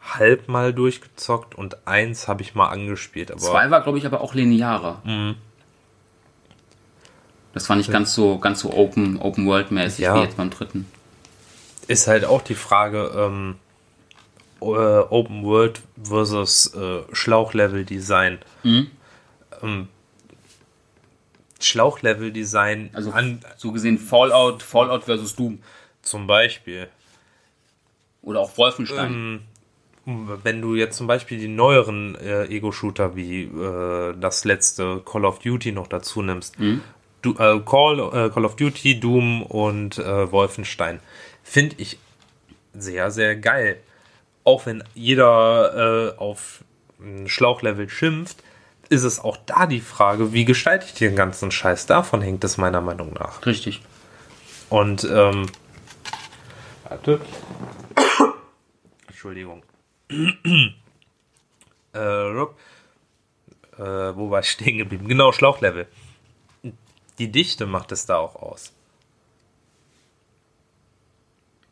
halb mal durchgezockt und eins habe ich mal angespielt. Aber Zwei war, glaube ich, aber auch linearer. Mhm. Das war nicht ganz so, ganz so open, open world mäßig Ja. wie jetzt beim dritten. ist halt auch die Frage, ähm, äh, Open World versus äh, Schlauchlevel-Design. Ähm, Schlauchlevel-Design Also an, so gesehen Fallout, Fallout versus Doom. zum Beispiel. Oder auch Wolfenstein. Ähm, Wenn du jetzt zum Beispiel die neueren äh, Ego-Shooter wie äh, das letzte Call of Duty noch dazu nimmst, du, äh, Call, äh, Call of Duty, Doom und äh, Wolfenstein, finde ich sehr, sehr geil. Auch wenn jeder äh, auf Schlauchlevel schimpft, ist es auch da die Frage, wie gestalte ich den ganzen Scheiß? Davon hängt es meiner Meinung nach. Richtig. Und, ähm, warte. Entschuldigung. äh, Rob, äh, wo war ich stehen geblieben? Genau, Schlauchlevel. Die Dichte macht es da auch aus.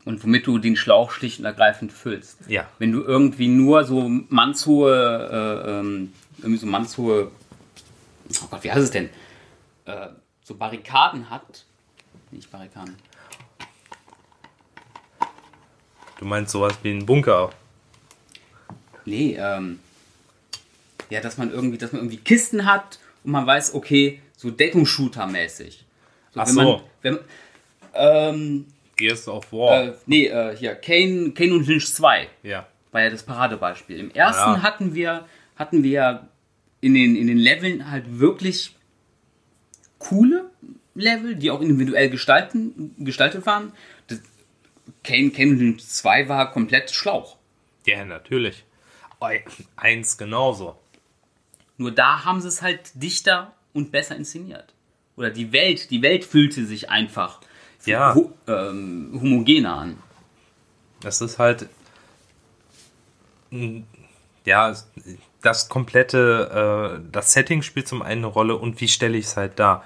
Und womit du den Schlauch schlicht und ergreifend füllst. Ja. Wenn du irgendwie nur so mannshohe, äh, ähm, irgendwie so mannshohe, oh Gott, wie heißt es denn? Äh, so Barrikaden hat. Nicht Barrikaden. Du meinst sowas wie ein Bunker. Nee, ähm, ja, dass man irgendwie, dass man irgendwie Kisten hat und man weiß, okay, so Deckungsshooter-mäßig. So, Ach wenn so. Man, wenn, ähm, Gears of War. äh, nee, äh, hier, Kane, Kane und Lynch 2 ja. war ja das Paradebeispiel. Im ersten Ja. hatten wir, hatten wir in den, in den Leveln halt wirklich coole Level, die auch individuell gestalten, gestaltet waren. Das, Kane, Kane und Lynch 2 war komplett Schlauch. Ja, natürlich. Ei, Eins genauso. Nur da haben sie es halt dichter und besser inszeniert. Oder die Welt, die Welt fühlte sich einfach Ja. hu ähm, homogener an. Das ist halt. mm, Ja, das komplette, äh, das Setting spielt zum einen eine Rolle und wie stelle ich es halt dar.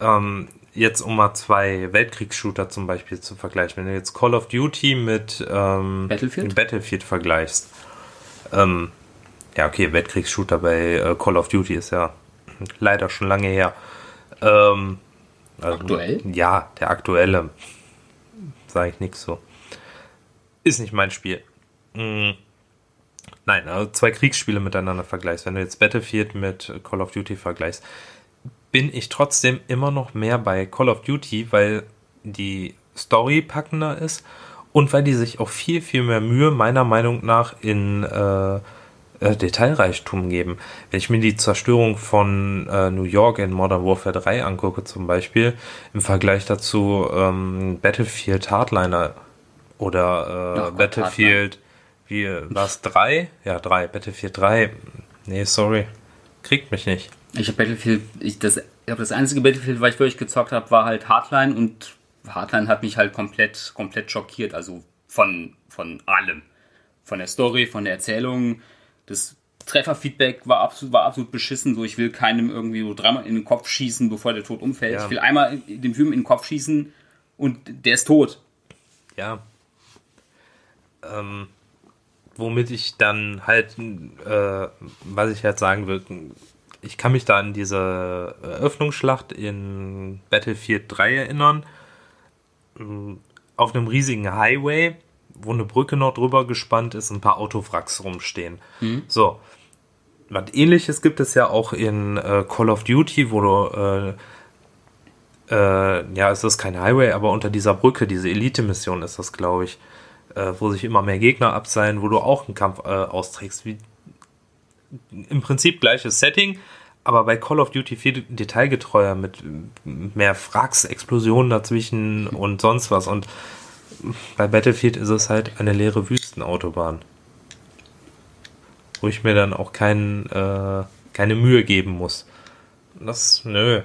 Ähm, jetzt um mal zwei Weltkriegsshooter zum Beispiel zu vergleichen. Wenn du jetzt Call of Duty mit ähm, Battlefield? Battlefield vergleichst. Ähm, ja, okay, Weltkriegsshooter bei äh, Call of Duty ist ja leider schon lange her. Ähm, also, Aktuell? Ja, der aktuelle. Sage ich nichts so. Ist nicht mein Spiel. Mm. Nein, also zwei Kriegsspiele miteinander vergleichst. Wenn du jetzt Battlefield mit Call of Duty vergleichst, bin ich trotzdem immer noch mehr bei Call of Duty, weil die Story packender ist und weil die sich auch viel, viel mehr Mühe meiner Meinung nach in äh, äh, Detailreichtum geben. Wenn ich mir die Zerstörung von äh, New York in Modern Warfare 3 angucke zum Beispiel, im Vergleich dazu ähm, Battlefield Hardliner oder äh, Ach Battlefield, wie war es 3? Ja, 3, Battlefield 3. Nee, sorry. Kriegt mich nicht. Ich habe Battlefield, ich, das, ich glaube, das einzige Battlefield, was ich wirklich gezockt habe, war halt Hardline und Hardline hat mich halt komplett, komplett schockiert. Also von, von allem. Von der Story, von der Erzählung. Das Trefferfeedback war absolut, war absolut beschissen. So, ich will keinem irgendwie so dreimal in den Kopf schießen, bevor der tot umfällt. Ja. Ich will einmal dem Typen in den Kopf schießen und der ist tot. Ja. Ähm, womit ich dann halt, äh, was ich jetzt sagen will, ich kann mich da an diese Eröffnungsschlacht in Battlefield 3 erinnern. Ähm, Auf einem riesigen Highway, wo eine Brücke noch drüber gespannt ist, ein paar Autowracks rumstehen. So. Was ähnliches gibt es ja auch in äh, Call of Duty, wo du äh, äh, ja, es ist kein Highway, aber unter dieser Brücke, diese Elite-Mission ist das, glaube ich, äh, wo sich immer mehr Gegner abseilen, wo du auch einen Kampf äh, austrägst. Wie, Im Prinzip gleiches Setting, aber bei Call of Duty viel detailgetreuer mit mehr Wracks, Explosionen dazwischen (laughs) und sonst was. Und bei Battlefield ist es halt eine leere Wüstenautobahn. Wo ich mir dann auch kein, äh, keine Mühe geben muss. Das, nö.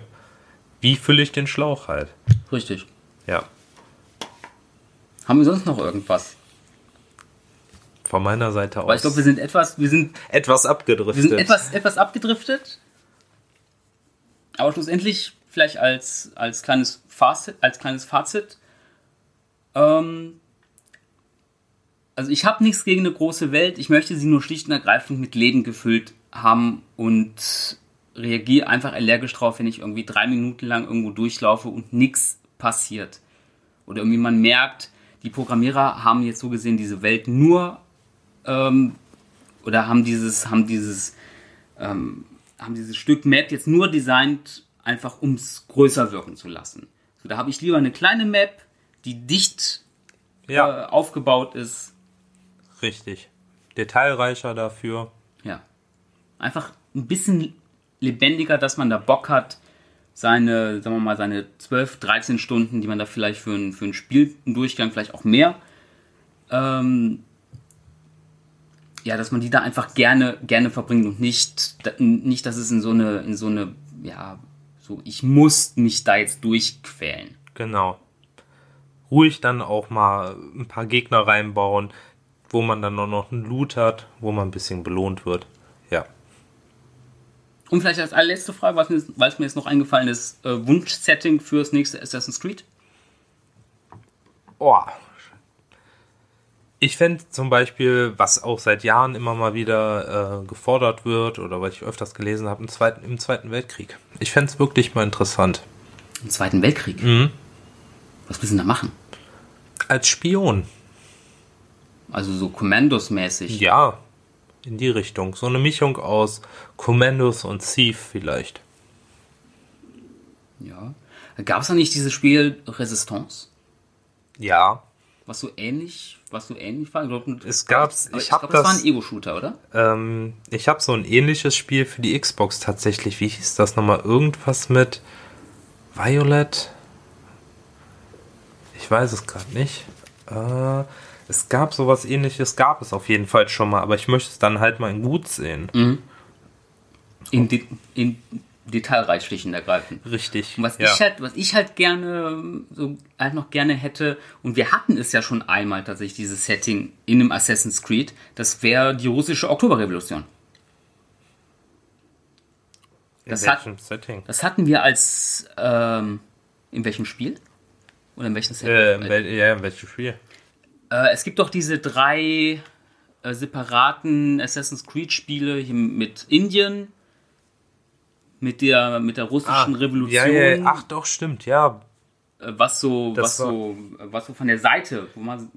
Wie fülle ich den Schlauch halt? Richtig. Ja. Haben wir sonst noch irgendwas? Von meiner Seite aus. Weil ich glaube, wir sind etwas, wir sind etwas abgedriftet. Wir sind etwas, etwas abgedriftet. Aber schlussendlich, vielleicht als, als, kleines, Fazit, als kleines Fazit. Ähm, also ich habe nichts gegen eine große Welt. Ich möchte sie nur schlicht und ergreifend mit Leben gefüllt haben und reagiere einfach allergisch drauf, wenn ich irgendwie drei Minuten lang irgendwo durchlaufe und nichts passiert. Oder irgendwie man merkt, die Programmierer haben jetzt so gesehen diese Welt nur ähm, oder haben dieses, haben dieses, ähm, haben dieses Stück Map jetzt nur designt, einfach um es größer wirken zu lassen. So, da habe ich lieber eine kleine Map, die dicht ja, äh, aufgebaut ist. richtig. Detailreicher dafür. Ja. Einfach ein bisschen lebendiger, dass man da Bock hat, seine, sagen wir mal, seine 12, 13 Stunden, die man da vielleicht für ein, für ein Spiel, einen Durchgang, vielleicht auch mehr, ähm, ja, dass man die da einfach gerne, gerne verbringt und nicht, nicht, dass es in so eine, in so eine, ja, so, ich muss mich da jetzt durchquälen. Genau. Ruhig dann auch mal ein paar Gegner reinbauen, wo man dann nur noch einen Loot hat, wo man ein bisschen belohnt wird. Ja. Und vielleicht als allerletzte Frage, weil es mir, mir jetzt noch eingefallen ist, äh, Wunschsetting fürs nächste Assassin's Creed? Oh. Ich fände zum Beispiel, was auch seit Jahren immer mal wieder äh, gefordert wird oder was ich öfters gelesen habe, im Zweiten, im Zweiten Weltkrieg. Ich fände es wirklich mal interessant. Im Zweiten Weltkrieg? Mhm. Was willst du denn da machen? Als Spion. Also so Commandos-mäßig. Ja, in die Richtung. So eine Mischung aus Commandos und Thief vielleicht. Ja. Gab es da nicht dieses Spiel Resistance? Ja, Was so ähnlich, was so ähnlich war? Ich glaub, Es gab's- ich ich hab glaub, das, war das- ein Ego-Shooter, oder? ähm, ich habe so ein ähnliches Spiel für die Xbox tatsächlich. Wie hieß das nochmal? Irgendwas mit Violet? Ich weiß es gerade nicht. Äh, es gab sowas ähnliches, gab es auf jeden Fall schon mal, aber ich möchte es dann halt mal in gut sehen. In, de in detailreich schlicht und ergreifend. Richtig. Und was ja. ich halt, was ich halt gerne, so halt noch gerne hätte, und wir hatten es ja schon einmal tatsächlich, dieses Setting in einem Assassin's Creed, das wäre die russische Oktoberrevolution. In das hat- welchem Setting? Das hatten wir als, ähm, in welchem Spiel? Oder in welchem Setting? Äh, in wel ja, in welchem Spiel? Äh, es gibt doch diese drei äh, separaten Assassin's Creed-Spiele mit Indien, mit der, mit der russischen Revolution, Ah, Ja, ja, ach doch, stimmt, ja. äh, was so, Das was so, was so von der Seite, wo man,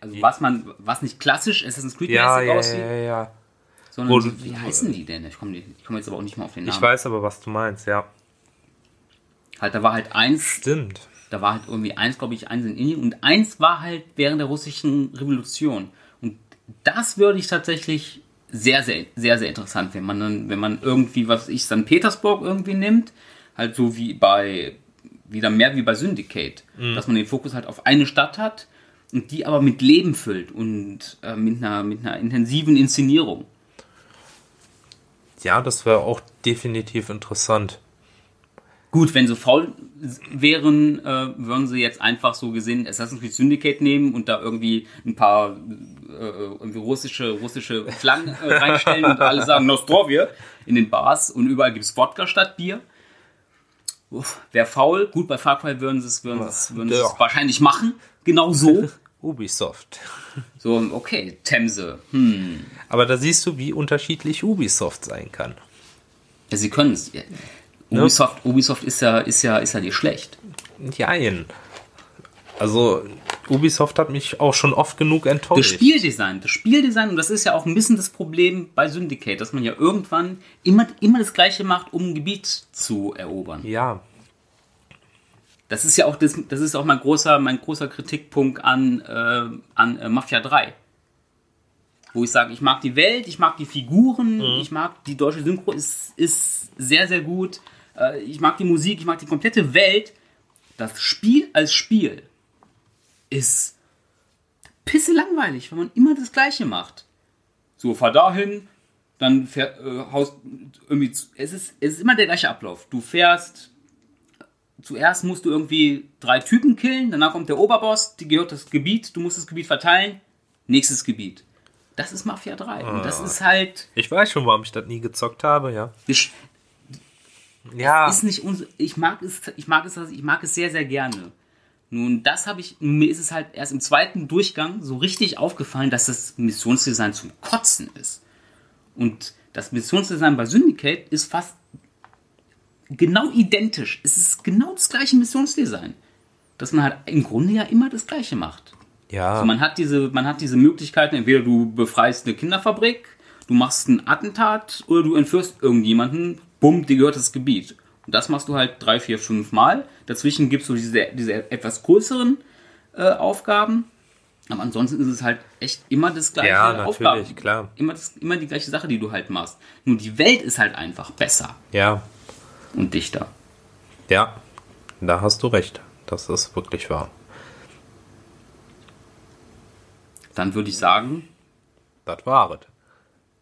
also was man, was nicht klassisch Assassin's Creed Ja, ja, aussieht, ja, ja. sondern Wo du- wie heißen die denn? Ich komme komm jetzt aber auch nicht mehr auf den Namen. Ich weiß aber, was du meinst, ja. Halt, da war halt eins, Stimmt. Da war halt irgendwie eins, glaube ich, eins in Indien und eins war halt während der russischen Revolution. Und das würde ich tatsächlich sehr, sehr, sehr, sehr interessant, wenn man dann, wenn man irgendwie, was ich, St. Petersburg irgendwie nimmt, halt so wie bei, wieder mehr wie bei Syndicate, dass man den Fokus halt auf eine Stadt hat und die aber mit Leben füllt und äh, mit, einer, mit einer intensiven Inszenierung. Ja, das wäre auch definitiv interessant. Gut, wenn sie faul wären, äh, würden sie jetzt einfach so gesehen Assassin's Creed Syndicate nehmen und da irgendwie ein paar äh, irgendwie russische, russische Flaggen äh, (laughs) reinstellen und alle sagen Nostrovje in den Bars und überall gibt's Wodka statt Bier. Uff, Wäre faul. Gut, bei Far Cry würden sie es würden sie es würden es Ja. wahrscheinlich machen. Genau so. (laughs) Ubisoft. So, okay, Themse. Hm. Aber da siehst du, wie unterschiedlich Ubisoft sein kann. Ja, sie können es. Ubisoft, Ubisoft ist ja, ist ja, ist ja nicht schlecht. Jein. Also, Ubisoft hat mich auch schon oft genug Das enttäuscht. Spieldesign, das Spieldesign, und das ist ja auch ein bisschen das Problem bei Syndicate, dass man ja irgendwann immer, immer das Gleiche macht, um ein Gebiet zu erobern. Ja, Das ist ja auch, das, das ist auch mein großer, mein großer Kritikpunkt an, äh, an äh, Mafia 3. Wo ich sage, ich mag die Welt, ich mag die Figuren, ich mag die deutsche Synchro, ist, ist sehr, sehr gut. Äh, ich mag die Musik, ich mag die komplette Welt. Das Spiel als Spiel ist pisse langweilig, wenn man immer das Gleiche macht. So, fahr dahin, dann fähr, äh, haust irgendwie. zu- Es ist, es ist immer der gleiche Ablauf. Du fährst. Zuerst musst du irgendwie drei Typen killen, danach kommt der Oberboss, die gehört das Gebiet, du musst das Gebiet verteilen, nächstes Gebiet. Das ist Mafia 3. Und das ist halt. ich weiß schon, warum ich das nie gezockt habe, ja. Ja, ist nicht uns, ich mag es, ich mag es, ich mag es sehr, sehr gerne. Nun, das habe ich, mir ist es halt erst im zweiten Durchgang so richtig aufgefallen, dass das Missionsdesign zum Kotzen ist. Und das Missionsdesign bei Syndicate ist fast genau identisch. Es ist genau das gleiche Missionsdesign. Dass man halt im Grunde ja immer das gleiche macht. ja. Also man hat diese, man hat diese Möglichkeiten, entweder du befreist eine Kinderfabrik, du machst ein Attentat oder du entführst irgendjemanden, bumm, dir gehört das Gebiet. Und das machst du halt drei, vier, fünf Mal. Dazwischen gibst du diese, diese etwas größeren äh, Aufgaben. Aber ansonsten ist es halt echt immer das gleiche Ja, natürlich, Aufgaben. klar. Immer, das, immer die gleiche Sache, die du halt machst. Nur die Welt ist halt einfach besser ja, und dichter. ja, da hast du recht. Das ist wirklich wahr. Dann würde ich sagen, Das war es.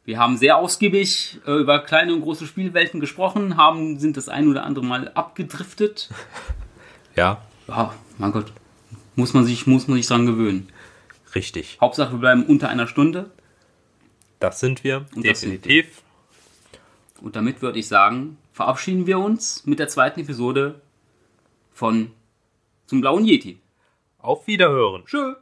Wir haben sehr ausgiebig äh, über kleine und große Spielwelten gesprochen, haben, sind das ein oder andere Mal abgedriftet. (laughs) Ja, Ja, mein Gott, muss man sich, muss man sich dran gewöhnen. richtig. Hauptsache, wir bleiben unter einer Stunde. Das sind wir, Und das sind definitiv. Und damit würde ich sagen, verabschieden wir uns mit der zweiten Episode von Zum Blauen Yeti. Auf Wiederhören. Tschö.